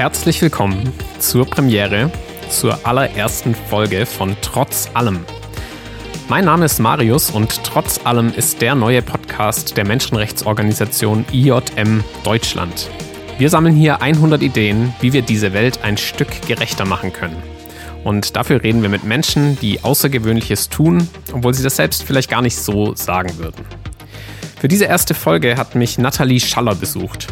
Herzlich willkommen zur Premiere, zur allerersten Folge von Trotz allem. Mein Name ist Marius und Trotz allem ist der neue Podcast der Menschenrechtsorganisation IJM Deutschland. Wir sammeln hier 100 Ideen, wie wir diese Welt ein Stück gerechter machen können. Und dafür reden wir mit Menschen, die Außergewöhnliches tun, obwohl sie das selbst vielleicht gar nicht so sagen würden. Für diese erste Folge hat mich Nathalie Schaller besucht.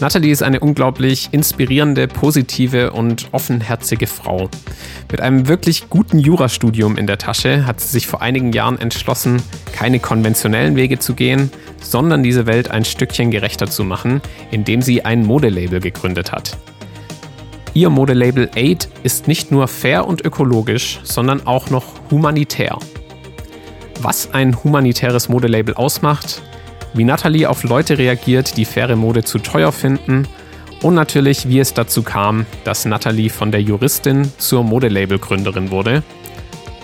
Nathalie ist eine unglaublich inspirierende, positive und offenherzige Frau. Mit einem wirklich guten Jurastudium in der Tasche hat sie sich vor einigen Jahren entschlossen, keine konventionellen Wege zu gehen, sondern diese Welt ein Stückchen gerechter zu machen, indem sie ein Modelabel gegründet hat. Ihr Modelabel Aid ist nicht nur fair und ökologisch, sondern auch noch humanitär. Was ein humanitäres Modelabel ausmacht, wie Natalie auf Leute reagiert, die faire Mode zu teuer finden und natürlich, wie es dazu kam, dass Natalie von der Juristin zur Modelabel-Gründerin wurde.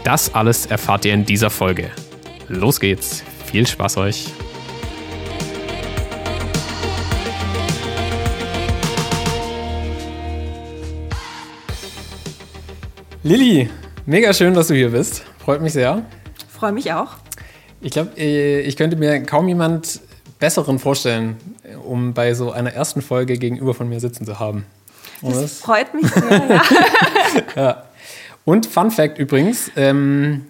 Das alles erfahrt ihr in dieser Folge. Los geht's, viel Spaß euch! Lilly, mega schön, dass du hier bist. Freut mich sehr. Freue mich auch. Ich glaube, äh, ich könnte mir kaum jemand besseren vorstellen, um bei so einer ersten Folge gegenüber von mir sitzen zu haben. Das, das freut mich sehr. Ja. Und Fun Fact übrigens, ähm,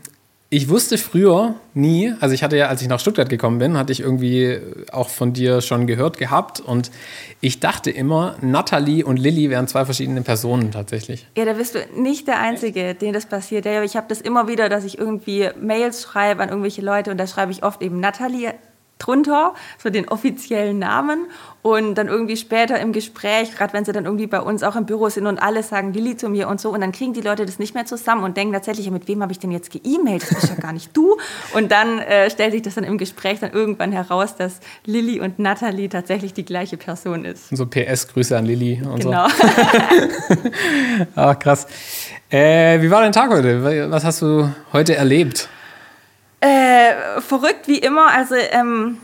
ich wusste früher nie, also ich hatte ja, als ich nach Stuttgart gekommen bin, hatte ich irgendwie auch von dir schon gehört gehabt und ich dachte immer, Natalie und Lilly wären zwei verschiedene Personen tatsächlich. Ja, da bist du nicht der Einzige, dem das passiert. Ich habe das immer wieder, dass ich irgendwie Mails schreibe an irgendwelche Leute und da schreibe ich oft eben Natalie drunter, so den offiziellen Namen. Und dann irgendwie später im Gespräch, gerade wenn sie dann irgendwie bei uns auch im Büro sind und alle sagen Lilly zu mir und so, und dann kriegen die Leute das nicht mehr zusammen und denken tatsächlich, mit wem habe ich denn jetzt geemailt? Das bist ja gar nicht du. Und dann äh, stellt sich das dann im Gespräch dann irgendwann heraus, dass Lilly und Natalie tatsächlich die gleiche Person ist. So PS, Grüße an Lilly und genau. so. Ach, krass. Äh, wie war dein Tag heute? Was hast du heute erlebt? Äh, verrückt wie immer. Also ähm,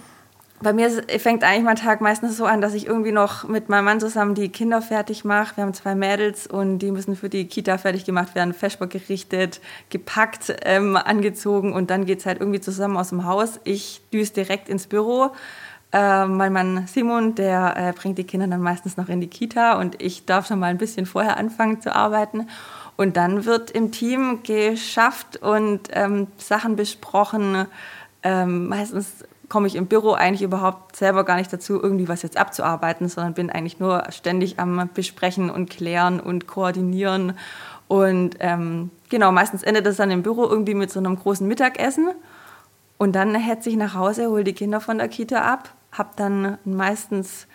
bei mir fängt eigentlich mein Tag meistens so an, dass ich irgendwie noch mit meinem Mann zusammen die Kinder fertig mache. Wir haben zwei Mädels und die müssen für die Kita fertig gemacht werden, Feschbock gerichtet, gepackt, ähm, angezogen und dann geht es halt irgendwie zusammen aus dem Haus. Ich düse direkt ins Büro. Äh, mein Mann Simon, der äh, bringt die Kinder dann meistens noch in die Kita und ich darf schon mal ein bisschen vorher anfangen zu arbeiten. Und dann wird im Team geschafft und ähm, Sachen besprochen. Ähm, meistens komme ich im Büro eigentlich überhaupt selber gar nicht dazu, irgendwie was jetzt abzuarbeiten, sondern bin eigentlich nur ständig am Besprechen und Klären und Koordinieren. Und ähm, genau, meistens endet das dann im Büro irgendwie mit so einem großen Mittagessen. Und dann hetze ich nach Hause, hole die Kinder von der Kita ab, habe dann meistens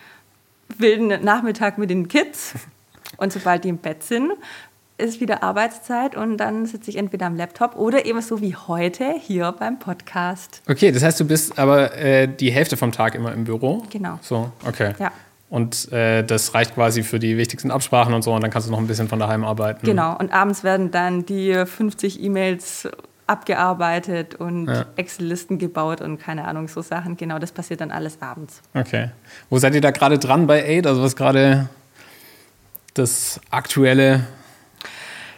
wilden Nachmittag mit den Kids. Und sobald die im Bett sind, ist wieder Arbeitszeit und dann sitze ich entweder am Laptop oder eben so wie heute hier beim Podcast. Okay, das heißt, du bist aber äh, die Hälfte vom Tag immer im Büro? Genau. So, okay. Ja. Und äh, das reicht quasi für die wichtigsten Absprachen und so und dann kannst du noch ein bisschen von daheim arbeiten. Genau, und abends werden dann die 50 E-Mails abgearbeitet und ja. Excel-Listen gebaut und keine Ahnung, so Sachen. Genau, das passiert dann alles abends. Okay. Wo seid ihr da gerade dran bei Aid? Also was gerade das aktuelle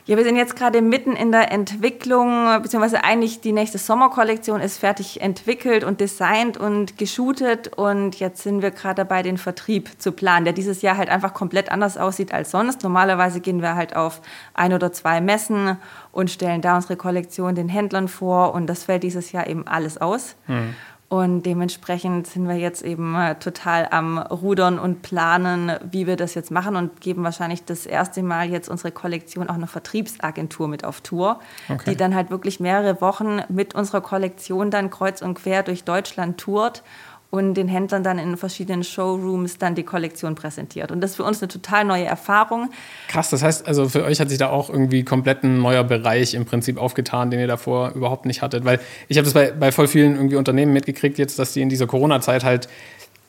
ja, wir sind jetzt gerade mitten in der Entwicklung, beziehungsweise eigentlich die nächste Sommerkollektion ist fertig entwickelt und designt und geshootet und jetzt sind wir gerade dabei, den Vertrieb zu planen, der dieses Jahr halt einfach komplett anders aussieht als sonst. Normalerweise gehen wir halt auf ein oder zwei Messen und stellen da unsere Kollektion den Händlern vor und das fällt dieses Jahr eben alles aus. Mhm. Und dementsprechend sind wir jetzt eben äh, total am Rudern und planen, wie wir das jetzt machen und geben wahrscheinlich das erste Mal jetzt unsere Kollektion auch einer Vertriebsagentur mit auf Tour, okay. die dann halt wirklich mehrere Wochen mit unserer Kollektion dann kreuz und quer durch Deutschland tourt und den Händlern dann in verschiedenen Showrooms dann die Kollektion präsentiert. Und das ist für uns eine total neue Erfahrung. Krass, das heißt, also für euch hat sich da auch irgendwie komplett ein neuer Bereich im Prinzip aufgetan, den ihr davor überhaupt nicht hattet. Weil ich habe das bei, bei voll vielen irgendwie Unternehmen mitgekriegt jetzt, dass die in dieser Corona-Zeit halt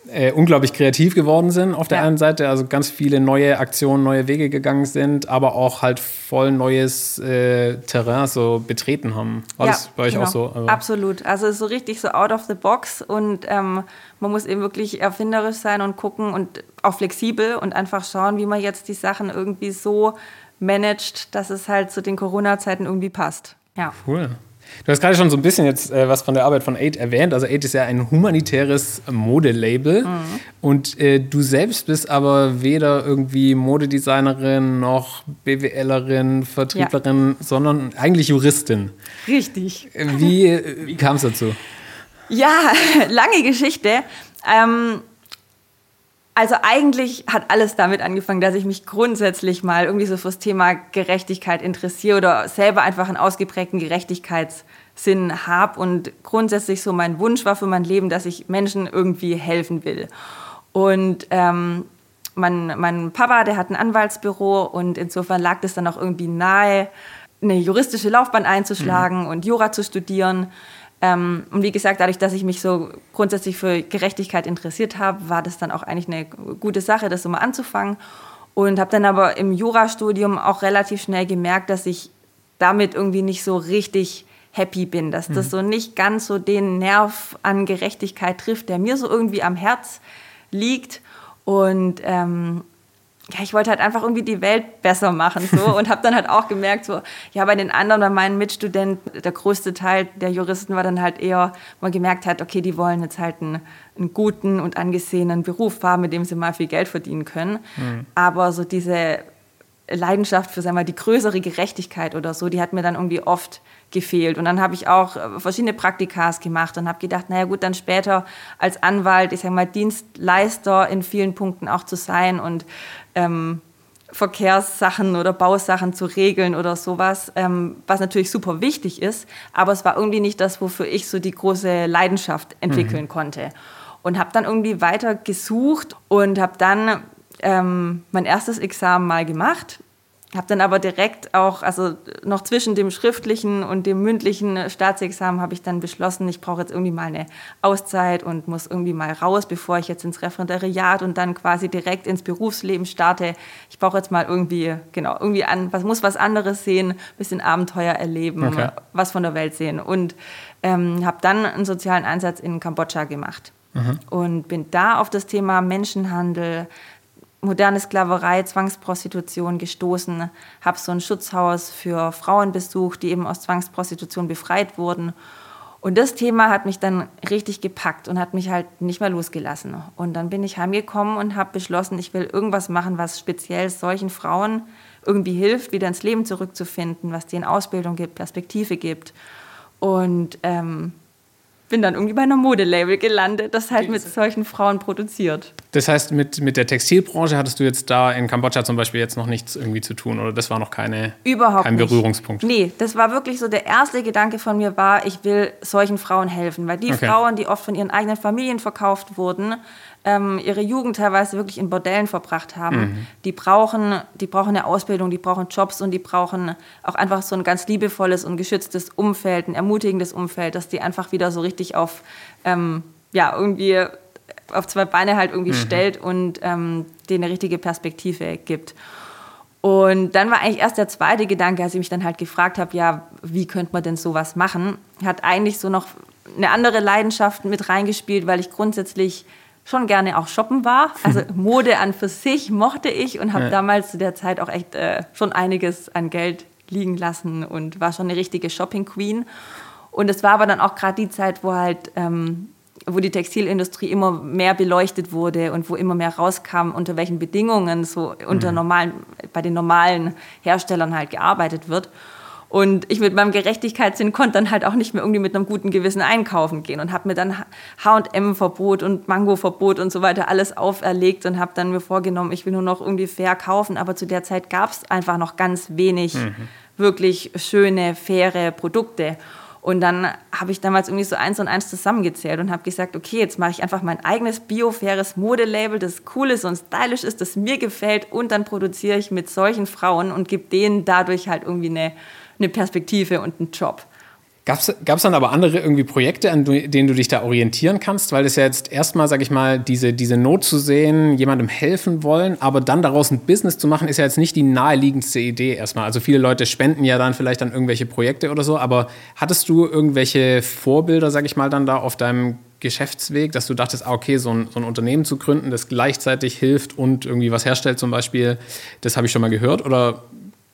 äh, unglaublich kreativ geworden sind auf der ja. einen Seite, also ganz viele neue Aktionen, neue Wege gegangen sind, aber auch halt voll neues äh, Terrain so betreten haben. War ja, das bei euch genau. auch so? Also Absolut. Also so richtig so out of the box und ähm, man muss eben wirklich erfinderisch sein und gucken und auch flexibel und einfach schauen, wie man jetzt die Sachen irgendwie so managt, dass es halt zu den Corona-Zeiten irgendwie passt. Ja. Cool. Du hast gerade schon so ein bisschen jetzt äh, was von der Arbeit von Aid erwähnt. Also Aid ist ja ein humanitäres Modelabel. Mhm. Und äh, du selbst bist aber weder irgendwie Modedesignerin noch BWLerin, Vertrieblerin, ja. sondern eigentlich Juristin. Richtig. Wie, wie kam es dazu? Ja, lange Geschichte. Ähm, also eigentlich hat alles damit angefangen, dass ich mich grundsätzlich mal irgendwie so fürs Thema Gerechtigkeit interessiere oder selber einfach einen ausgeprägten Gerechtigkeitssinn habe und grundsätzlich so mein Wunsch war für mein Leben, dass ich Menschen irgendwie helfen will. Und ähm, mein, mein Papa, der hat ein Anwaltsbüro und insofern lag das dann auch irgendwie nahe, eine juristische Laufbahn einzuschlagen mhm. und Jura zu studieren. Ähm, und wie gesagt, dadurch, dass ich mich so grundsätzlich für Gerechtigkeit interessiert habe, war das dann auch eigentlich eine gute Sache, das so mal anzufangen. Und habe dann aber im Jurastudium auch relativ schnell gemerkt, dass ich damit irgendwie nicht so richtig happy bin, dass das mhm. so nicht ganz so den Nerv an Gerechtigkeit trifft, der mir so irgendwie am Herz liegt. Und ähm, ja, ich wollte halt einfach irgendwie die Welt besser machen so und habe dann halt auch gemerkt so ja bei den anderen bei meinen Mitstudenten der größte Teil der Juristen war dann halt eher man gemerkt hat okay die wollen jetzt halt einen, einen guten und angesehenen Beruf haben mit dem sie mal viel Geld verdienen können mhm. aber so diese Leidenschaft für sagen wir, die größere Gerechtigkeit oder so die hat mir dann irgendwie oft gefehlt. Und dann habe ich auch äh, verschiedene Praktikas gemacht und habe gedacht, naja gut, dann später als Anwalt, ich sage mal, Dienstleister in vielen Punkten auch zu sein und ähm, Verkehrssachen oder Bausachen zu regeln oder sowas, ähm, was natürlich super wichtig ist, aber es war irgendwie nicht das, wofür ich so die große Leidenschaft entwickeln mhm. konnte. Und habe dann irgendwie weiter gesucht und habe dann ähm, mein erstes Examen mal gemacht habe dann aber direkt auch, also noch zwischen dem schriftlichen und dem mündlichen Staatsexamen habe ich dann beschlossen, ich brauche jetzt irgendwie mal eine Auszeit und muss irgendwie mal raus, bevor ich jetzt ins Referendariat und dann quasi direkt ins Berufsleben starte. Ich brauche jetzt mal irgendwie, genau, irgendwie an, was muss was anderes sehen, bisschen Abenteuer erleben, okay. was von der Welt sehen. Und ähm, habe dann einen sozialen Einsatz in Kambodscha gemacht. Mhm. Und bin da auf das Thema Menschenhandel, moderne Sklaverei, Zwangsprostitution gestoßen, habe so ein Schutzhaus für Frauen besucht, die eben aus Zwangsprostitution befreit wurden. Und das Thema hat mich dann richtig gepackt und hat mich halt nicht mehr losgelassen. Und dann bin ich heimgekommen und habe beschlossen, ich will irgendwas machen, was speziell solchen Frauen irgendwie hilft, wieder ins Leben zurückzufinden, was denen Ausbildung gibt, Perspektive gibt. Und ähm, bin dann irgendwie bei einer Modelabel gelandet, das halt mit solchen Frauen produziert. Das heißt, mit, mit der Textilbranche hattest du jetzt da in Kambodscha zum Beispiel jetzt noch nichts irgendwie zu tun oder das war noch keine, Überhaupt kein Berührungspunkt? Nicht. Nee, das war wirklich so der erste Gedanke von mir war, ich will solchen Frauen helfen, weil die okay. Frauen, die oft von ihren eigenen Familien verkauft wurden, ähm, ihre Jugend teilweise wirklich in Bordellen verbracht haben. Mhm. Die, brauchen, die brauchen eine Ausbildung, die brauchen Jobs und die brauchen auch einfach so ein ganz liebevolles und geschütztes Umfeld, ein ermutigendes Umfeld, dass die einfach wieder so richtig auf, ähm, ja, irgendwie auf zwei Beine halt irgendwie mhm. stellt und ähm, denen eine richtige Perspektive gibt. Und dann war eigentlich erst der zweite Gedanke, als ich mich dann halt gefragt habe, ja, wie könnte man denn sowas machen? Hat eigentlich so noch eine andere Leidenschaft mit reingespielt, weil ich grundsätzlich schon gerne auch shoppen war. Also Mode an für sich mochte ich und habe ja. damals zu der Zeit auch echt äh, schon einiges an Geld liegen lassen und war schon eine richtige Shopping Queen. Und es war aber dann auch gerade die Zeit, wo halt ähm, wo die Textilindustrie immer mehr beleuchtet wurde und wo immer mehr rauskam, unter welchen Bedingungen so unter mhm. normalen, bei den normalen Herstellern halt gearbeitet wird. Und ich mit meinem Gerechtigkeitssinn konnte dann halt auch nicht mehr irgendwie mit einem guten Gewissen einkaufen gehen und habe mir dann H&M-Verbot und Mango-Verbot und so weiter alles auferlegt und habe dann mir vorgenommen, ich will nur noch irgendwie fair kaufen. Aber zu der Zeit gab es einfach noch ganz wenig mhm. wirklich schöne, faire Produkte. Und dann habe ich damals irgendwie so eins und eins zusammengezählt und habe gesagt, okay, jetzt mache ich einfach mein eigenes biofaires Modelabel, das cool ist und stylisch ist, das mir gefällt und dann produziere ich mit solchen Frauen und gebe denen dadurch halt irgendwie eine eine Perspektive und einen Job. Gab es dann aber andere irgendwie Projekte, an denen du dich da orientieren kannst? Weil es ja jetzt erstmal, sag ich mal, diese, diese Not zu sehen, jemandem helfen wollen, aber dann daraus ein Business zu machen, ist ja jetzt nicht die naheliegendste Idee erstmal. Also viele Leute spenden ja dann vielleicht an irgendwelche Projekte oder so, aber hattest du irgendwelche Vorbilder, sag ich mal, dann da auf deinem Geschäftsweg, dass du dachtest, ah, okay, so ein, so ein Unternehmen zu gründen, das gleichzeitig hilft und irgendwie was herstellt zum Beispiel, das habe ich schon mal gehört? Oder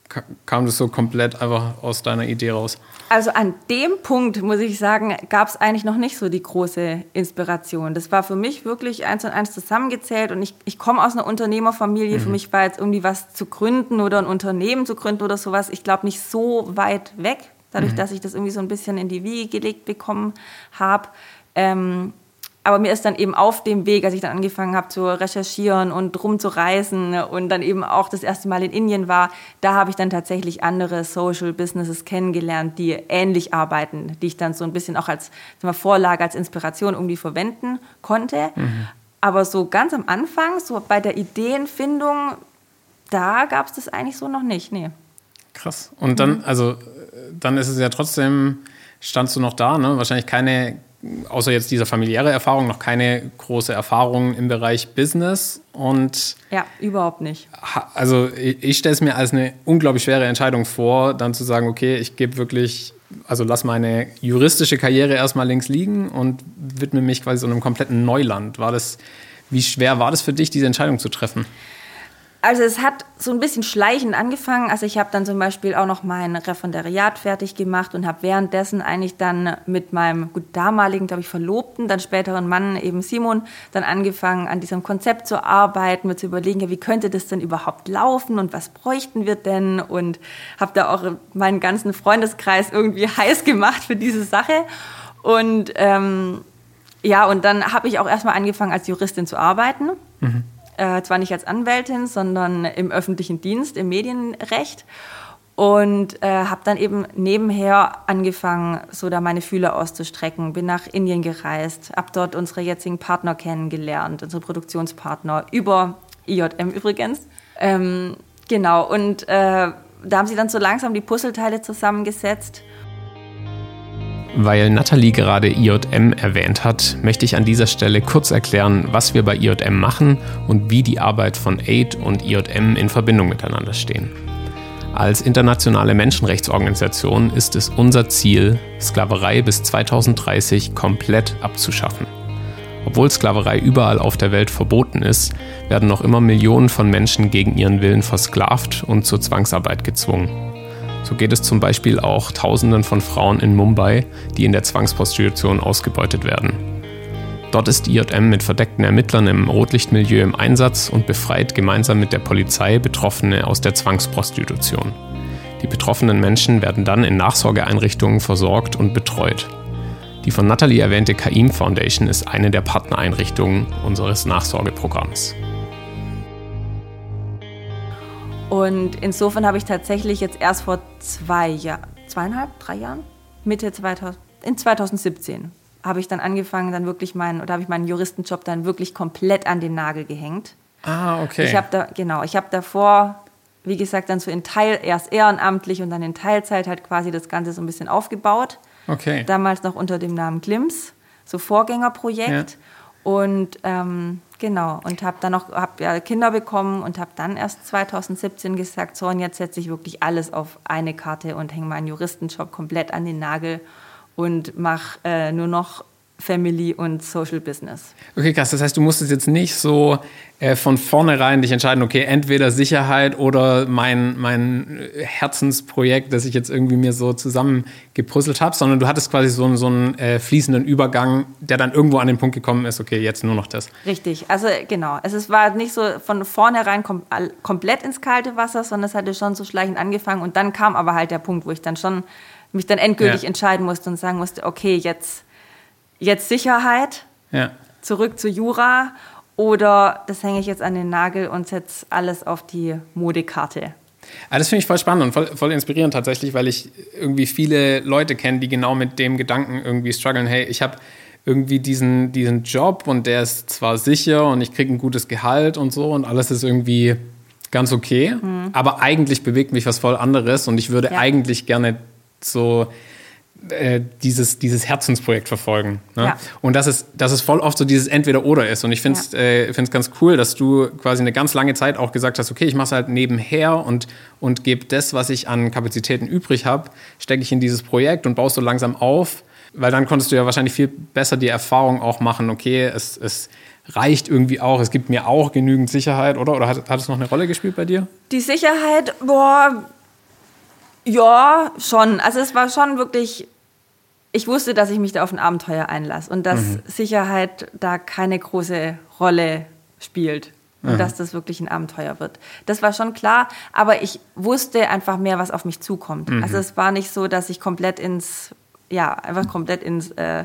kam das so komplett einfach aus deiner Idee raus? Also an dem Punkt, muss ich sagen, gab es eigentlich noch nicht so die große Inspiration. Das war für mich wirklich eins und eins zusammengezählt und ich, ich komme aus einer Unternehmerfamilie. Mhm. Für mich war jetzt irgendwie was zu gründen oder ein Unternehmen zu gründen oder sowas, ich glaube nicht so weit weg, dadurch, mhm. dass ich das irgendwie so ein bisschen in die Wiege gelegt bekommen habe. Ähm, aber mir ist dann eben auf dem Weg, als ich dann angefangen habe zu recherchieren und rumzureisen und dann eben auch das erste Mal in Indien war, da habe ich dann tatsächlich andere Social Businesses kennengelernt, die ähnlich arbeiten, die ich dann so ein bisschen auch als mal, Vorlage, als Inspiration irgendwie verwenden konnte. Mhm. Aber so ganz am Anfang, so bei der Ideenfindung, da gab es das eigentlich so noch nicht, nee. Krass. Und dann, mhm. also, dann ist es ja trotzdem, standst du noch da, ne? Wahrscheinlich keine außer jetzt dieser familiäre Erfahrung noch keine große Erfahrung im Bereich Business und ja überhaupt nicht. Also ich, ich stelle es mir als eine unglaublich schwere Entscheidung vor, dann zu sagen, okay, ich gebe wirklich, also lass meine juristische Karriere erstmal links liegen und widme mich quasi so einem kompletten Neuland. War das, wie schwer war das für dich, diese Entscheidung zu treffen? Also es hat so ein bisschen schleichend angefangen. Also ich habe dann zum Beispiel auch noch mein Referendariat fertig gemacht und habe währenddessen eigentlich dann mit meinem gut damaligen, glaube ich, Verlobten, dann späteren Mann, eben Simon, dann angefangen, an diesem Konzept zu arbeiten, mir zu überlegen, ja, wie könnte das denn überhaupt laufen und was bräuchten wir denn? Und habe da auch meinen ganzen Freundeskreis irgendwie heiß gemacht für diese Sache. Und ähm, ja, und dann habe ich auch erstmal angefangen, als Juristin zu arbeiten. Mhm äh, zwar nicht als Anwältin, sondern im öffentlichen Dienst, im Medienrecht. Und äh, habe dann eben nebenher angefangen, so da meine Fühler auszustrecken. Bin nach Indien gereist, habe dort unsere jetzigen Partner kennengelernt, unsere Produktionspartner, über IJM übrigens. Ähm, genau, und äh, da haben sie dann so langsam die Puzzleteile zusammengesetzt. Weil Nathalie gerade IJM erwähnt hat, möchte ich an dieser Stelle kurz erklären, was wir bei IJM machen und wie die Arbeit von AID und IJM in Verbindung miteinander stehen. Als internationale Menschenrechtsorganisation ist es unser Ziel, Sklaverei bis 2030 komplett abzuschaffen. Obwohl Sklaverei überall auf der Welt verboten ist, werden noch immer Millionen von Menschen gegen ihren Willen versklavt und zur Zwangsarbeit gezwungen. So geht es zum Beispiel auch Tausenden von Frauen in Mumbai, die in der Zwangsprostitution ausgebeutet werden. Dort ist IJM mit verdeckten Ermittlern im Rotlichtmilieu im Einsatz und befreit gemeinsam mit der Polizei Betroffene aus der Zwangsprostitution. Die betroffenen Menschen werden dann in Nachsorgeeinrichtungen versorgt und betreut. Die von Natalie erwähnte Kaim Foundation ist eine der Partnereinrichtungen unseres Nachsorgeprogramms. Und insofern habe ich tatsächlich jetzt erst vor zwei Jahren, zweieinhalb, drei Jahren, Mitte 2000, in 2017 habe ich dann angefangen, dann wirklich meinen, oder habe ich meinen Juristenjob dann wirklich komplett an den Nagel gehängt. Ah, okay. Ich habe da, genau, ich habe davor, wie gesagt, dann so in Teil, erst ehrenamtlich und dann in Teilzeit halt quasi das Ganze so ein bisschen aufgebaut. Okay. Damals noch unter dem Namen Glims, so Vorgängerprojekt. Ja. Und ähm, genau, und habe dann noch hab ja Kinder bekommen und habe dann erst 2017 gesagt, so und jetzt setze ich wirklich alles auf eine Karte und hänge meinen Juristenjob komplett an den Nagel und mache äh, nur noch Family und Social Business. Okay, krass. Das heißt, du musstest jetzt nicht so äh, von vornherein dich entscheiden, okay, entweder Sicherheit oder mein, mein Herzensprojekt, das ich jetzt irgendwie mir so zusammengepuzzelt habe, sondern du hattest quasi so, so einen äh, fließenden Übergang, der dann irgendwo an den Punkt gekommen ist, okay, jetzt nur noch das. Richtig, also genau. Es war nicht so von vornherein kom komplett ins kalte Wasser, sondern es hatte schon so schleichend angefangen und dann kam aber halt der Punkt, wo ich dann schon mich dann endgültig ja. entscheiden musste und sagen musste, okay, jetzt jetzt Sicherheit, ja. zurück zu Jura oder das hänge ich jetzt an den Nagel und setze alles auf die Modekarte. Ja, das finde ich voll spannend und voll, voll, inspirierend tatsächlich, weil ich irgendwie viele Leute kenne, die genau mit dem Gedanken irgendwie strugglen, hey, ich habe irgendwie diesen, diesen Job und der ist zwar sicher und ich kriege ein gutes Gehalt und so und alles ist irgendwie ganz okay, mhm. aber eigentlich bewegt mich was voll anderes und ich würde ja. eigentlich gerne so äh, dieses, dieses Herzensprojekt verfolgen. Ne? Ja. Und dass es, dass es voll oft so dieses Entweder-Oder ist. Und ich finde es Ja. äh, ganz cool, dass du quasi eine ganz lange Zeit auch gesagt hast, okay, ich mache es halt nebenher und, und gebe das, was ich an Kapazitäten übrig habe, stecke ich in dieses Projekt und baust so langsam auf. Weil dann konntest du ja wahrscheinlich viel besser die Erfahrung auch machen, okay, es, es reicht irgendwie auch, es gibt mir auch genügend Sicherheit, oder? Oder hat, hat es noch eine Rolle gespielt bei dir? Die Sicherheit, boah, ja, schon. Also es war schon wirklich, ich wusste, dass ich mich da auf ein Abenteuer einlasse und dass Sicherheit da keine große Rolle spielt. Und dass das wirklich ein Abenteuer wird. Das war schon klar, aber ich wusste einfach mehr, was auf mich zukommt. Also es war nicht so, dass ich komplett ins, ja, einfach komplett ins, äh,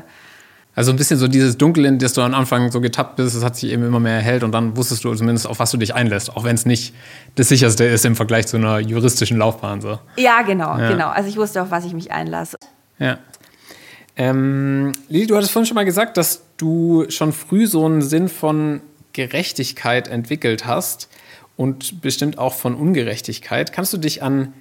Also ein bisschen so dieses Dunkel, in das du am Anfang so getappt bist, das hat sich eben immer mehr erhellt und dann wusstest du zumindest, auf was du dich einlässt, auch wenn es nicht das sicherste ist im Vergleich zu einer juristischen Laufbahn. So. ja, genau, Ja. genau. Also ich wusste, auf was ich mich einlasse. Ja. Ähm, Lili, du hattest vorhin schon mal gesagt, dass du schon früh so einen Sinn von Gerechtigkeit entwickelt hast und bestimmt auch von Ungerechtigkeit. Kannst du dich an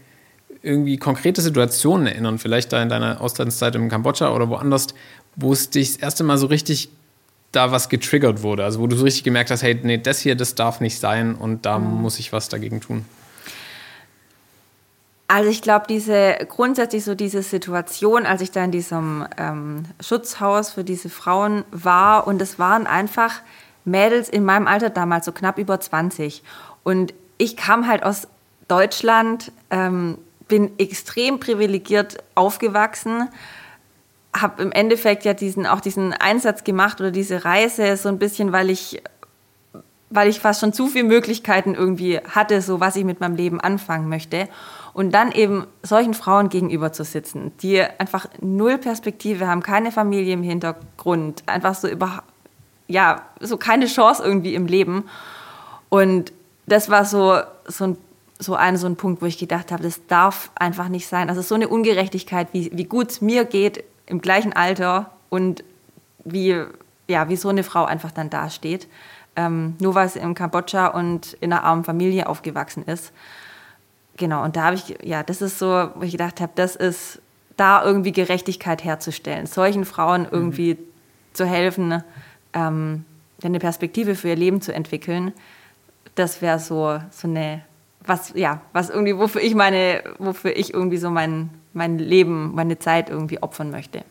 irgendwie konkrete Situationen erinnern, vielleicht da in deiner Auslandszeit in Kambodscha oder woanders, wo es dich das erste Mal so richtig da was getriggert wurde? Also wo du so richtig gemerkt hast, hey, nee, das hier, das darf nicht sein und da muss ich was dagegen tun. Also ich glaube, diese grundsätzlich so diese Situation, als ich da in diesem ähm, Schutzhaus für diese Frauen war und es waren einfach Mädels in meinem Alter damals, so knapp über 20. Und ich kam halt aus Deutschland, ähm, bin extrem privilegiert aufgewachsen, habe im Endeffekt ja diesen, auch diesen Einsatz gemacht oder diese Reise so ein bisschen, weil ich weil ich fast schon zu viele Möglichkeiten irgendwie hatte, so was ich mit meinem Leben anfangen möchte. Und dann eben solchen Frauen gegenüber zu sitzen, die einfach null Perspektive haben, keine Familie im Hintergrund, einfach so über, ja, so keine Chance irgendwie im Leben. Und das war so, so ein so ein, so ein Punkt, wo ich gedacht habe, das darf einfach nicht sein. Also so eine Ungerechtigkeit, wie, wie gut es mir geht im gleichen Alter und wie, ja, wie so eine Frau einfach dann dasteht. Ähm, nur weil sie in Kambodscha und in einer armen Familie aufgewachsen ist. Genau, und da habe ich, ja, das ist so, wo ich gedacht habe, das ist da irgendwie Gerechtigkeit herzustellen, solchen Frauen irgendwie zu helfen, ähm, eine Perspektive für ihr Leben zu entwickeln. Das wäre so, so eine, was, ja, was irgendwie, wofür ich meine, wofür ich irgendwie so mein, mein Leben, meine Zeit irgendwie opfern möchte.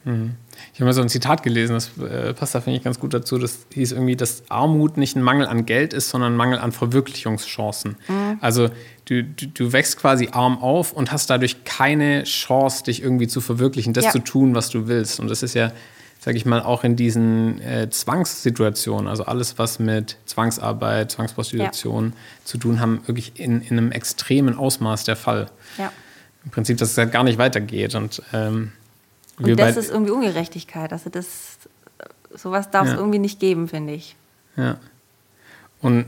Ich habe mal so ein Zitat gelesen, das äh, passt da, finde ich, ganz gut dazu. Das hieß irgendwie, dass Armut nicht ein Mangel an Geld ist, sondern ein Mangel an Verwirklichungschancen. Also du, du, du wächst quasi arm auf und hast dadurch keine Chance, dich irgendwie zu verwirklichen, das Ja. zu tun, was du willst. Und das ist ja, sage ich mal, auch in diesen äh, Zwangssituationen, also alles, was mit Zwangsarbeit, Zwangsprostitution zu tun haben, wirklich in, in einem extremen Ausmaß der Fall. Ja. Im Prinzip, dass es halt gar nicht weitergeht. Und, ähm, Und das ist irgendwie Ungerechtigkeit. Also das, sowas darf es Ja. irgendwie nicht geben, finde ich. Ja. Und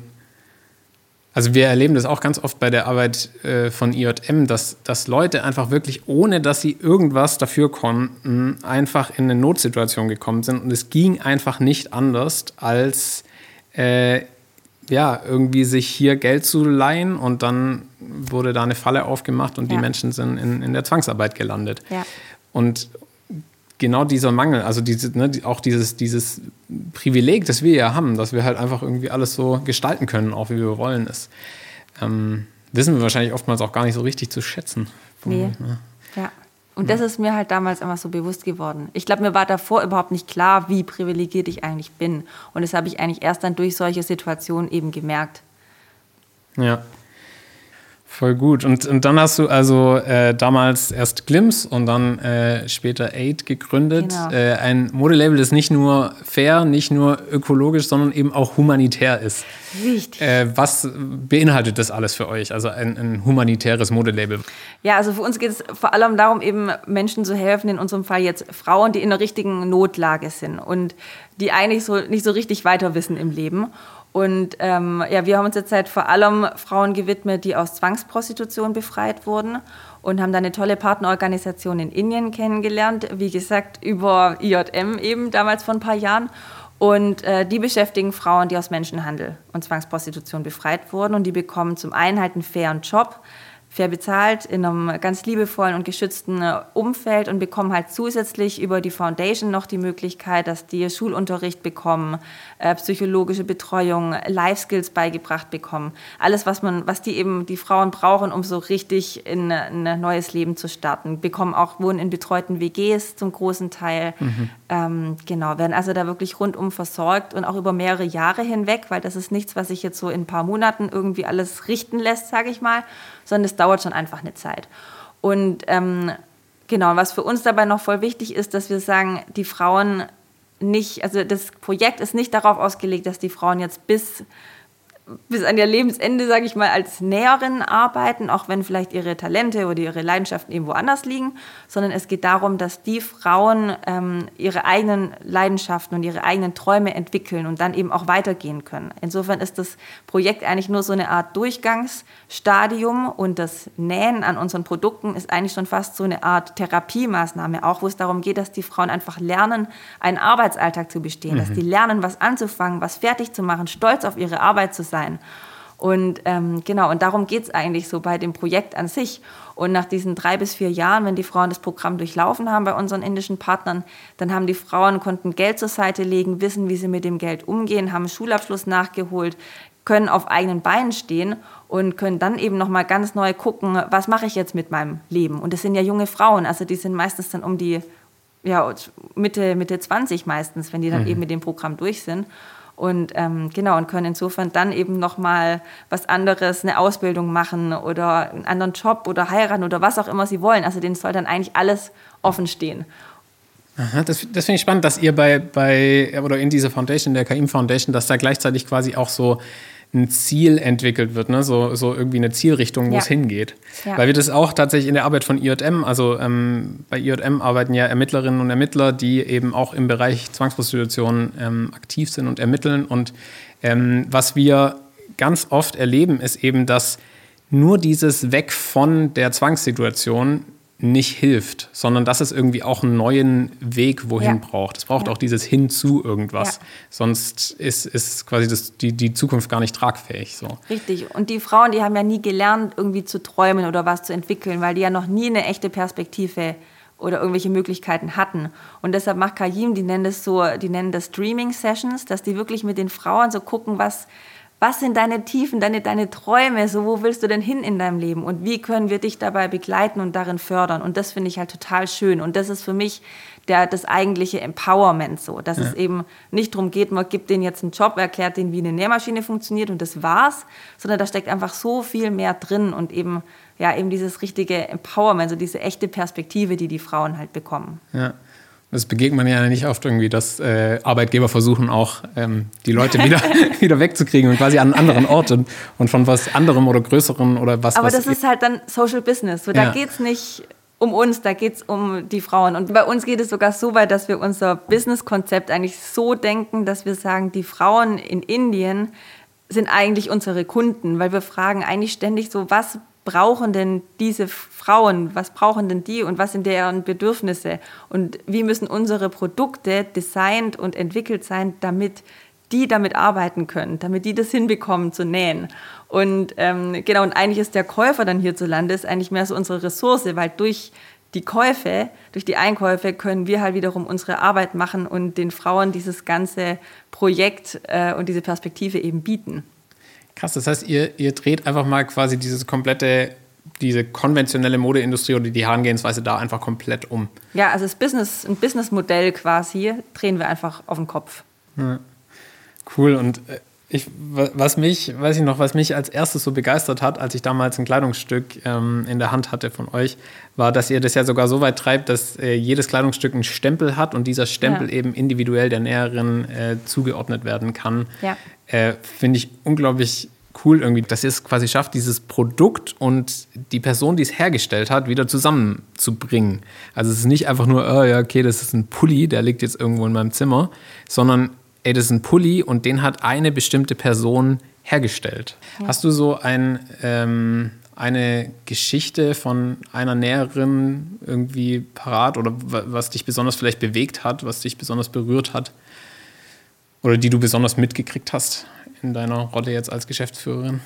also wir erleben das auch ganz oft bei der Arbeit äh, von IJM, dass, dass Leute einfach wirklich, ohne dass sie irgendwas dafür konnten, einfach in eine Notsituation gekommen sind. Und es ging einfach nicht anders, als äh, ja, irgendwie sich hier Geld zu leihen und dann wurde da eine Falle aufgemacht und die Ja. Menschen sind in, in der Zwangsarbeit gelandet. Ja. Und genau dieser Mangel, also diese, ne, die- auch dieses, dieses Privileg, das wir ja haben, dass wir halt einfach irgendwie alles so gestalten können, auch wie wir wollen, ist, ähm, wissen wir wahrscheinlich oftmals auch gar nicht so richtig zu schätzen. Nee. Ja. Und das ist mir halt damals immer so bewusst geworden. Ich glaube, mir war davor überhaupt nicht klar, wie privilegiert ich eigentlich bin. Und das habe ich eigentlich erst dann durch solche Situationen eben gemerkt. Ja. Voll gut. Und, und dann hast du also äh, damals erst Glimpse und dann äh, später Aid gegründet. Genau. Äh, ein Modelabel, das nicht nur fair, nicht nur ökologisch, sondern eben auch humanitär ist. Richtig. Äh, was beinhaltet das alles für euch? Also ein, ein humanitäres Modelabel. Ja, also für uns geht es vor allem darum, eben Menschen zu helfen, in unserem Fall jetzt Frauen, die in einer richtigen Notlage sind und die eigentlich so nicht so richtig weiter wissen im Leben. Und ähm, ja, wir haben uns jetzt halt vor allem Frauen gewidmet, die aus Zwangsprostitution befreit wurden und haben da eine tolle Partnerorganisation in Indien kennengelernt. Wie gesagt, über IJM eben damals vor ein paar Jahren. Und äh, die beschäftigen Frauen, die aus Menschenhandel und Zwangsprostitution befreit wurden. Und die bekommen zum einen halt einen fairen Job, fair bezahlt, in einem ganz liebevollen und geschützten äh, Umfeld und bekommen halt zusätzlich über die Foundation noch die Möglichkeit, dass die Schulunterricht bekommen, äh, psychologische Betreuung, Life Skills beigebracht bekommen. Alles, was man, was die eben die Frauen brauchen, um so richtig in, in ein neues Leben zu starten. Bekommen auch wohnen in betreuten WGs zum großen Teil. Mhm. Ähm, genau, werden also da wirklich rundum versorgt und auch über mehrere Jahre hinweg, weil das ist nichts, was sich jetzt so in ein paar Monaten irgendwie alles richten lässt, sage ich mal, sondern es dauert schon einfach eine Zeit. Und ähm, genau, was für uns dabei noch voll wichtig ist, dass wir sagen, die Frauen nicht, also das Projekt ist nicht darauf ausgelegt, dass die Frauen jetzt bis bis an ihr Lebensende, sage ich mal, als Näherin arbeiten, auch wenn vielleicht ihre Talente oder ihre Leidenschaften irgendwo anders liegen, sondern es geht darum, dass die Frauen ähm, ihre eigenen Leidenschaften und ihre eigenen Träume entwickeln und dann eben auch weitergehen können. Insofern ist das Projekt eigentlich nur so eine Art Durchgangsstadium und das Nähen an unseren Produkten ist eigentlich schon fast so eine Art Therapiemaßnahme, auch wo es darum geht, dass die Frauen einfach lernen, einen Arbeitsalltag zu bestehen, mhm. dass die lernen, was anzufangen, was fertig zu machen, stolz auf ihre Arbeit zu sein sein. Und ähm, genau, und darum geht es eigentlich so bei dem Projekt an sich. Und nach diesen drei bis vier Jahren, wenn die Frauen das Programm durchlaufen haben bei unseren indischen Partnern, dann haben die Frauen, konnten Geld zur Seite legen, wissen, wie sie mit dem Geld umgehen, haben Schulabschluss nachgeholt, können auf eigenen Beinen stehen und können dann eben nochmal ganz neu gucken, was mache ich jetzt mit meinem Leben. Und das sind ja junge Frauen, also die sind meistens dann um die ja, Mitte, Mitte 20 meistens, wenn die dann mhm. eben mit dem Programm durch sind. Und ähm, genau, und können insofern dann eben nochmal was anderes, eine Ausbildung machen oder einen anderen Job oder heiraten oder was auch immer sie wollen. Also denen soll dann eigentlich alles offen stehen. Aha, das, das finde ich spannend, dass ihr bei, bei oder in dieser Foundation, der KIM Foundation, dass da gleichzeitig quasi auch so ein Ziel entwickelt wird, ne? so, so irgendwie eine Zielrichtung, wo ja. es hingeht. Ja. Weil wir das auch tatsächlich in der Arbeit von IJM, also ähm, bei IJM arbeiten ja Ermittlerinnen und Ermittler, die eben auch im Bereich Zwangsprostitution ähm, aktiv sind und ermitteln. Und ähm, was wir ganz oft erleben, ist eben, dass nur dieses Weg von der Zwangssituation nicht hilft, sondern dass es irgendwie auch einen neuen Weg wohin ja. braucht. Es braucht ja. auch dieses Hin zu irgendwas. Ja. Sonst ist, ist quasi das, die, die Zukunft gar nicht tragfähig. So. Richtig. Und die Frauen, die haben ja nie gelernt, irgendwie zu träumen oder was zu entwickeln, weil die ja noch nie eine echte Perspektive oder irgendwelche Möglichkeiten hatten. Und deshalb macht Kajim, die nennen das so, die nennen das Streaming Sessions, dass die wirklich mit den Frauen so gucken, was was sind deine Tiefen, deine, deine Träume, so wo willst du denn hin in deinem Leben und wie können wir dich dabei begleiten und darin fördern und das finde ich halt total schön und das ist für mich der, das eigentliche Empowerment so, dass ja. es eben nicht darum geht, man gibt denen jetzt einen Job, erklärt denen, wie eine Nährmaschine funktioniert und das war's, sondern da steckt einfach so viel mehr drin und eben, ja, eben dieses richtige Empowerment, so diese echte Perspektive, die die Frauen halt bekommen. Ja. Das begegnet man ja nicht oft irgendwie, dass äh, Arbeitgeber versuchen auch ähm, die Leute wieder, wieder wegzukriegen und quasi an einen anderen Ort und, und von was anderem oder größerem oder was. Aber was das ist halt dann Social Business. So, da ja. geht es nicht um uns, da geht es um die Frauen. Und bei uns geht es sogar so weit, dass wir unser Businesskonzept eigentlich so denken, dass wir sagen, die Frauen in Indien sind eigentlich unsere Kunden, weil wir fragen eigentlich ständig so, was brauchen denn diese Frauen, was brauchen denn die und was sind deren Bedürfnisse und wie müssen unsere Produkte designt und entwickelt sein, damit die damit arbeiten können, damit die das hinbekommen zu nähen. Und ähm, genau, und eigentlich ist der Käufer dann hierzulande ist eigentlich mehr so unsere Ressource, weil durch die Käufe, durch die Einkäufe können wir halt wiederum unsere Arbeit machen und den Frauen dieses ganze Projekt äh, und diese Perspektive eben bieten. Krass, das heißt, ihr, ihr dreht einfach mal quasi dieses komplette, diese konventionelle Modeindustrie oder die Herangehensweise da einfach komplett um. Ja, also das Business, ein Businessmodell quasi drehen wir einfach auf den Kopf. Ja. Cool. Und äh, ich, was mich, weiß ich noch, was mich als erstes so begeistert hat, als ich damals ein Kleidungsstück ähm, in der Hand hatte von euch, war, dass ihr das ja sogar so weit treibt, dass äh, jedes Kleidungsstück einen Stempel hat und dieser Stempel ja. eben individuell der Näherin äh, zugeordnet werden kann. Ja. Äh, Finde ich unglaublich cool irgendwie, dass ihr es quasi schafft, dieses Produkt und die Person, die es hergestellt hat, wieder zusammenzubringen. Also es ist nicht einfach nur, oh ja, okay, das ist ein Pulli, der liegt jetzt irgendwo in meinem Zimmer, sondern ey, das ist ein Pulli und den hat eine bestimmte Person hergestellt. Ja. Hast du so ein, ähm, eine Geschichte von einer Näherin irgendwie parat oder was dich besonders vielleicht bewegt hat, was dich besonders berührt hat? Oder die du besonders mitgekriegt hast in deiner Rolle jetzt als Geschäftsführerin?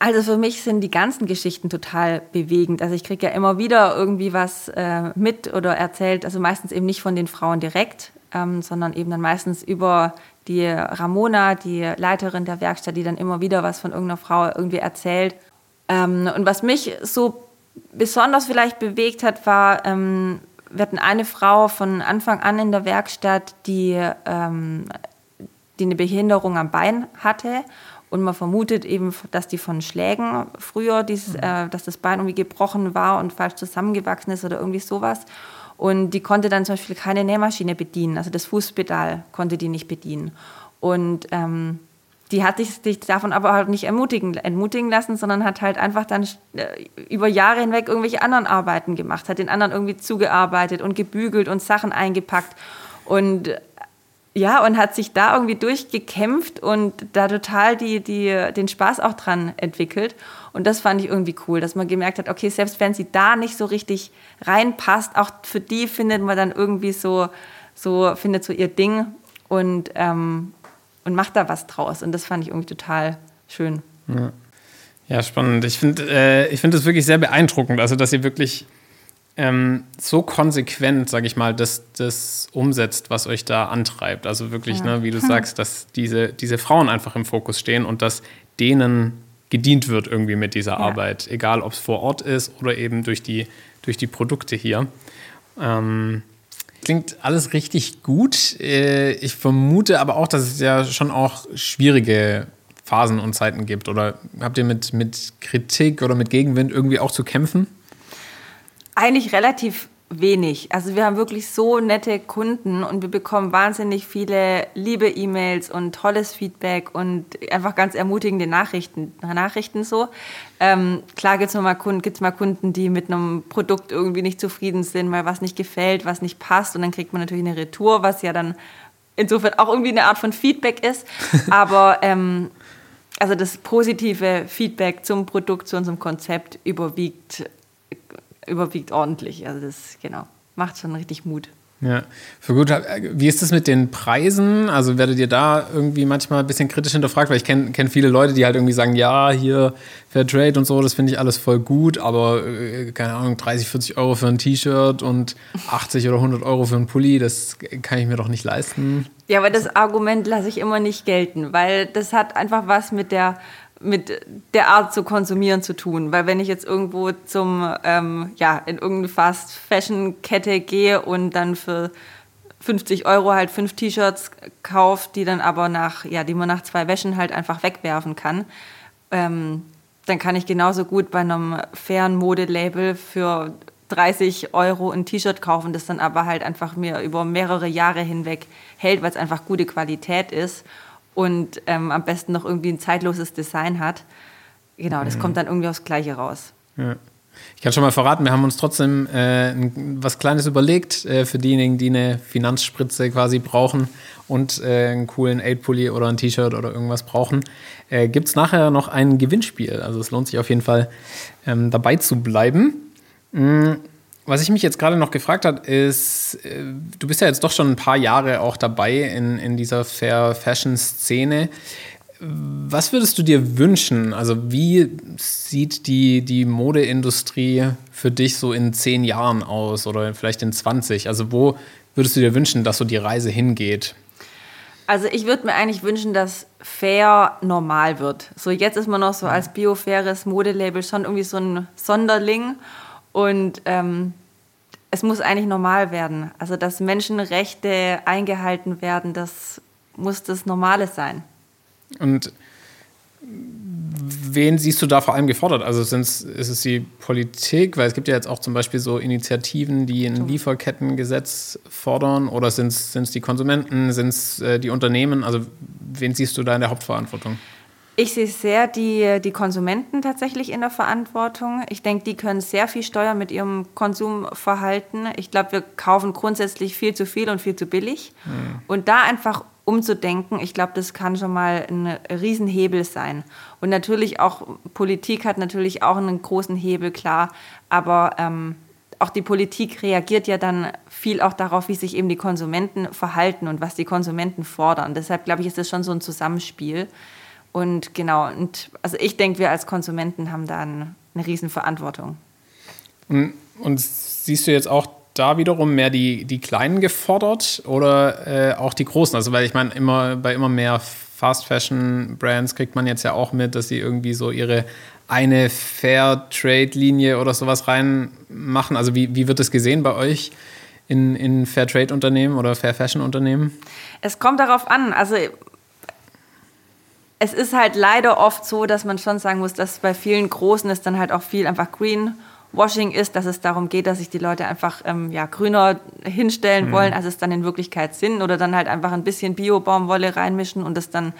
Also für mich sind die ganzen Geschichten total bewegend. Also ich kriege ja immer wieder irgendwie was äh, mit oder erzählt, also meistens eben nicht von den Frauen direkt, ähm, sondern eben dann meistens über die Ramona, die Leiterin der Werkstatt, die dann immer wieder was von irgendeiner Frau irgendwie erzählt. Ähm, und was mich so besonders vielleicht bewegt hat, war, ähm, wir hatten eine Frau von Anfang an in der Werkstatt, die, ähm, die eine Behinderung am Bein hatte. Und man vermutet eben, dass die von Schlägen früher, dieses, mhm. äh, dass das Bein irgendwie gebrochen war und falsch zusammengewachsen ist oder irgendwie sowas. Und die konnte dann zum Beispiel keine Nähmaschine bedienen, also das Fußpedal konnte die nicht bedienen. Und ähm, die hat sich, sich davon aber halt nicht ermutigen, entmutigen lassen, sondern hat halt einfach dann äh, über Jahre hinweg irgendwelche anderen Arbeiten gemacht, hat den anderen irgendwie zugearbeitet und gebügelt und Sachen eingepackt. Und ja, und hat sich da irgendwie durchgekämpft und da total die, die, den Spaß auch dran entwickelt. Und das fand ich irgendwie cool, dass man gemerkt hat, okay, selbst wenn sie da nicht so richtig reinpasst, auch für die findet man dann irgendwie so, so findet so ihr Ding und, ähm, und macht da was draus. Und das fand ich irgendwie total schön. Ja, ja spannend. Ich finde äh, find das wirklich sehr beeindruckend, also dass ihr wirklich ähm, so konsequent, sage ich mal, das, das umsetzt, was euch da antreibt. Also wirklich, ja. ne, wie du sagst, dass diese, diese Frauen einfach im Fokus stehen und dass denen gedient wird irgendwie mit dieser ja. Arbeit, egal ob es vor Ort ist oder eben durch die, durch die Produkte hier. Ähm, klingt alles richtig gut. Äh, ich vermute aber auch, dass es ja schon auch schwierige Phasen und Zeiten gibt. Oder habt ihr mit, mit Kritik oder mit Gegenwind irgendwie auch zu kämpfen? Eigentlich relativ wenig. Also wir haben wirklich so nette Kunden und wir bekommen wahnsinnig viele liebe E-Mails und tolles Feedback und einfach ganz ermutigende Nachrichten. Nachrichten so. Ähm, klar gibt es mal Kunden, gibt's mal Kunden, die mit einem Produkt irgendwie nicht zufrieden sind, mal was nicht gefällt, was nicht passt und dann kriegt man natürlich eine Retour, was ja dann insofern auch irgendwie eine Art von Feedback ist. Aber ähm, also das positive Feedback zum Produkt, zu unserem Konzept überwiegt überwiegt ordentlich. Also das, genau, macht schon richtig Mut. Ja, für gut. Wie ist das mit den Preisen? Also werdet ihr da irgendwie manchmal ein bisschen kritisch hinterfragt? Weil ich kenne kenn viele Leute, die halt irgendwie sagen, ja, hier Fairtrade und so, das finde ich alles voll gut, aber äh, keine Ahnung, 30, 40 Euro für ein T-Shirt und 80 oder 100 Euro für einen Pulli, das kann ich mir doch nicht leisten. Ja, aber das Argument lasse ich immer nicht gelten, weil das hat einfach was mit der mit der Art zu konsumieren zu tun. Weil wenn ich jetzt irgendwo zum, ähm, ja, in irgendeine Fast-Fashion-Kette gehe und dann für 50 Euro halt fünf T-Shirts kaufe, die dann aber nach, ja, die man nach zwei Wäschen halt einfach wegwerfen kann, ähm, dann kann ich genauso gut bei einem fairen Modelabel für 30 Euro ein T-Shirt kaufen, das dann aber halt einfach mir über mehrere Jahre hinweg hält, weil es einfach gute Qualität ist und ähm, am besten noch irgendwie ein zeitloses Design hat. Genau, das mhm. kommt dann irgendwie aufs Gleiche raus. Ja. Ich kann schon mal verraten, wir haben uns trotzdem äh, was Kleines überlegt äh, für diejenigen, die eine Finanzspritze quasi brauchen und äh, einen coolen Aid-Pulli oder ein T-Shirt oder irgendwas brauchen. Äh, Gibt es nachher noch ein Gewinnspiel? Also es lohnt sich auf jeden Fall ähm, dabei zu bleiben. Mhm. Was ich mich jetzt gerade noch gefragt habe, ist, äh, du bist ja jetzt doch schon ein paar Jahre auch dabei in, in dieser Fair Fashion Szene. Was würdest du dir wünschen? Also wie sieht die, die Modeindustrie für dich so in zehn Jahren aus oder vielleicht in 20? Also wo würdest du dir wünschen, dass so die Reise hingeht? Also ich würde mir eigentlich wünschen, dass fair normal wird. So jetzt ist man noch so als biofaires Modelabel schon irgendwie so ein Sonderling. Und ähm, es muss eigentlich normal werden. Also, dass Menschenrechte eingehalten werden, das muss das Normale sein. Und wen siehst du da vor allem gefordert? Also ist es die Politik, weil es gibt ja jetzt auch zum Beispiel so Initiativen, die ein Lieferkettengesetz fordern, oder sind es die Konsumenten, sind es äh, die Unternehmen? Also wen siehst du da in der Hauptverantwortung? Ich sehe sehr die, die Konsumenten tatsächlich in der Verantwortung. Ich denke, die können sehr viel steuern mit ihrem Konsumverhalten. Ich glaube, wir kaufen grundsätzlich viel zu viel und viel zu billig. Mhm. Und da einfach umzudenken, ich glaube, das kann schon mal ein Riesenhebel sein. Und natürlich auch Politik hat natürlich auch einen großen Hebel, klar. Aber ähm, auch die Politik reagiert ja dann viel auch darauf, wie sich eben die Konsumenten verhalten und was die Konsumenten fordern. Deshalb glaube ich, ist das schon so ein Zusammenspiel. Und genau, und also ich denke, wir als Konsumenten haben da eine Riesenverantwortung. Und, und siehst du jetzt auch da wiederum mehr die, die Kleinen gefordert oder äh, auch die Großen? Also, weil ich meine, immer bei immer mehr Fast Fashion Brands kriegt man jetzt ja auch mit, dass sie irgendwie so ihre eine Fair Trade Linie oder sowas reinmachen. Also, wie, wie wird das gesehen bei euch in, in Fair Trade Unternehmen oder Fair Fashion Unternehmen? Es kommt darauf an. Also, es ist halt leider oft so, dass man schon sagen muss, dass bei vielen Großen ist dann halt auch viel einfach Green Washing ist, dass es darum geht, dass sich die Leute einfach ähm, ja, grüner hinstellen mhm. wollen, als es dann in Wirklichkeit sind. Oder dann halt einfach ein bisschen Bio-Baumwolle reinmischen und es dann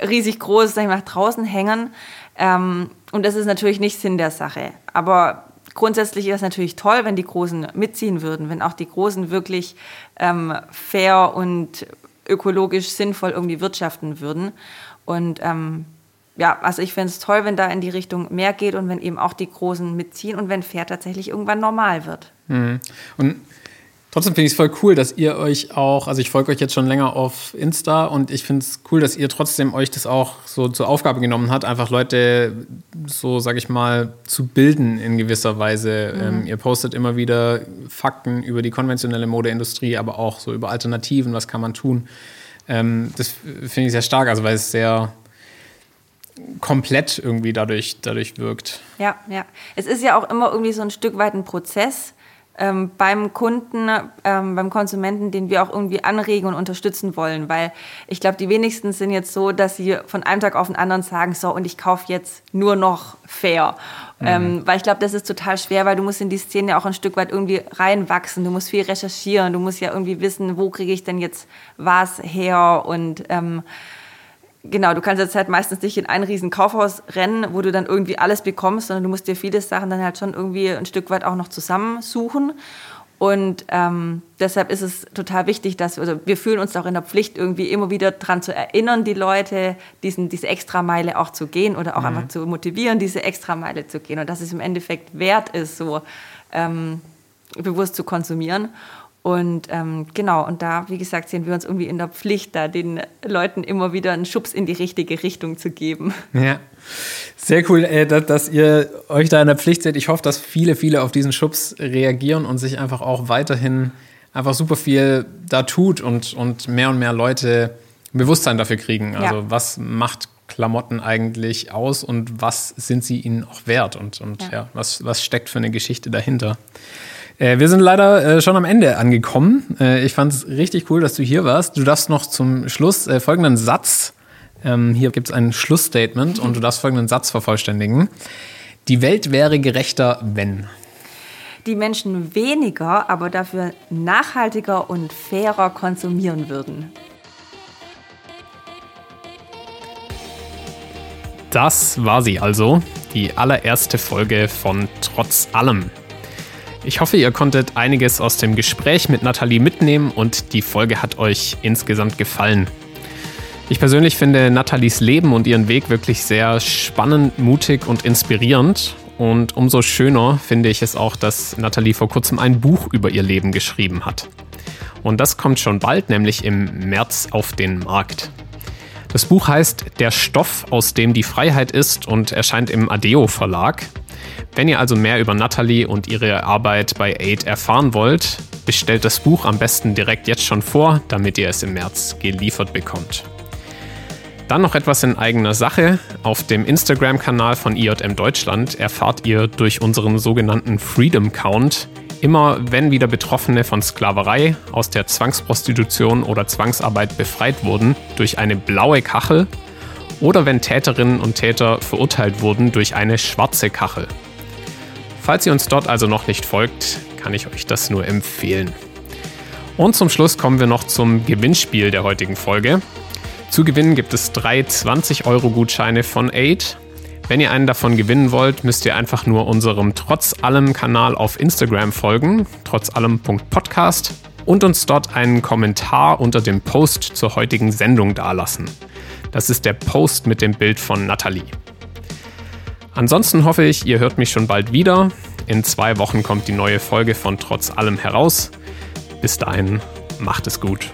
riesig groß sag ich mal, draußen hängen. Ähm, und das ist natürlich nicht Sinn der Sache. Aber grundsätzlich ist es natürlich toll, wenn die Großen mitziehen würden, wenn auch die Großen wirklich ähm, fair und ökologisch sinnvoll irgendwie wirtschaften würden. Und ähm, ja, also ich finde es toll, wenn da in die Richtung mehr geht und wenn eben auch die Großen mitziehen und wenn Fair tatsächlich irgendwann normal wird. Mhm. Und trotzdem finde ich es voll cool, dass ihr euch auch, also ich folge euch jetzt schon länger auf Insta und ich finde es cool, dass ihr trotzdem euch das auch so zur Aufgabe genommen habt, einfach Leute so, sage ich mal, zu bilden in gewisser Weise. Mhm. Ähm, ihr postet immer wieder Fakten über die konventionelle Modeindustrie, aber auch so über Alternativen, was kann man tun. Ähm, das finde ich sehr stark, also weil es sehr komplett irgendwie dadurch, dadurch wirkt. Ja, ja. Es ist ja auch immer irgendwie so ein Stück weit ein Prozess ähm, beim Kunden, ähm, beim Konsumenten, den wir auch irgendwie anregen und unterstützen wollen. Weil ich glaube, die wenigsten sind jetzt so, dass sie von einem Tag auf den anderen sagen, so, und ich kaufe jetzt nur noch fair. Mhm. Ähm, weil ich glaube, das ist total schwer, weil du musst in die Szene auch ein Stück weit irgendwie reinwachsen. Du musst viel recherchieren, du musst ja irgendwie wissen, wo kriege ich denn jetzt was her und ähm, genau, du kannst jetzt halt meistens nicht in ein riesen Kaufhaus rennen, wo du dann irgendwie alles bekommst, sondern du musst dir viele Sachen dann halt schon irgendwie ein Stück weit auch noch zusammensuchen. Und ähm, deshalb ist es total wichtig, dass also wir fühlen uns auch in der Pflicht, irgendwie immer wieder daran zu erinnern, die Leute, diesen, diese Extrameile auch zu gehen oder auch mhm. einfach zu motivieren, diese Extrameile zu gehen und dass es im Endeffekt wert ist, so ähm, bewusst zu konsumieren. Und ähm, genau, und da, wie gesagt, sehen wir uns irgendwie in der Pflicht, da den Leuten immer wieder einen Schubs in die richtige Richtung zu geben. Ja, sehr cool, äh, dass, dass, ihr euch da in der Pflicht seht. Ich hoffe, dass viele, viele auf diesen Schubs reagieren und sich einfach auch weiterhin einfach super viel da tut und, und mehr und mehr Leute Bewusstsein dafür kriegen. Also, ja. was macht Klamotten eigentlich aus und was sind sie ihnen auch wert und, und ja. ja was, was steckt für eine Geschichte dahinter? Äh, wir sind leider äh, schon am Ende angekommen. Äh, ich fand es richtig cool, dass du hier warst. Du darfst noch zum Schluss äh, folgenden Satz, ähm, hier gibt es ein Schlussstatement und du darfst folgenden Satz vervollständigen. Die Welt wäre gerechter, wenn die Menschen weniger, aber dafür nachhaltiger und fairer konsumieren würden. Das war sie also, die allererste Folge von Trotz allem. Ich hoffe, ihr konntet einiges aus dem Gespräch mit Nathalie mitnehmen und die Folge hat euch insgesamt gefallen. Ich persönlich finde Nathalies Leben und ihren Weg wirklich sehr spannend, mutig und inspirierend. Und umso schöner finde ich es auch, dass Nathalie vor kurzem ein Buch über ihr Leben geschrieben hat. Und das kommt schon bald, nämlich im März auf den Markt. Das Buch heißt Der Stoff, aus dem die Freiheit ist und erscheint im Adeo Verlag. Wenn ihr also mehr über Natalie und ihre Arbeit bei Aid erfahren wollt, bestellt das Buch am besten direkt jetzt schon vor, damit ihr es im März geliefert bekommt. Dann noch etwas in eigener Sache. Auf dem Instagram-Kanal von IJM Deutschland erfahrt ihr durch unseren sogenannten Freedom Count immer, wenn wieder Betroffene von Sklaverei, aus der Zwangsprostitution oder Zwangsarbeit befreit wurden, durch eine blaue Kachel oder wenn Täterinnen und Täter verurteilt wurden durch eine schwarze Kachel. Falls ihr uns dort also noch nicht folgt, kann ich euch das nur empfehlen. Und zum Schluss kommen wir noch zum Gewinnspiel der heutigen Folge. Zu gewinnen gibt es drei 20-Euro-Gutscheine von Aid. Wenn ihr einen davon gewinnen wollt, müsst ihr einfach nur unserem Trotz allem Kanal auf Instagram folgen, trotzallem.podcast, und uns dort einen Kommentar unter dem Post zur heutigen Sendung dalassen. Das ist der Post mit dem Bild von Nathalie. Ansonsten hoffe ich, ihr hört mich schon bald wieder. In zwei Wochen kommt die neue Folge von Trotz allem heraus. Bis dahin, macht es gut.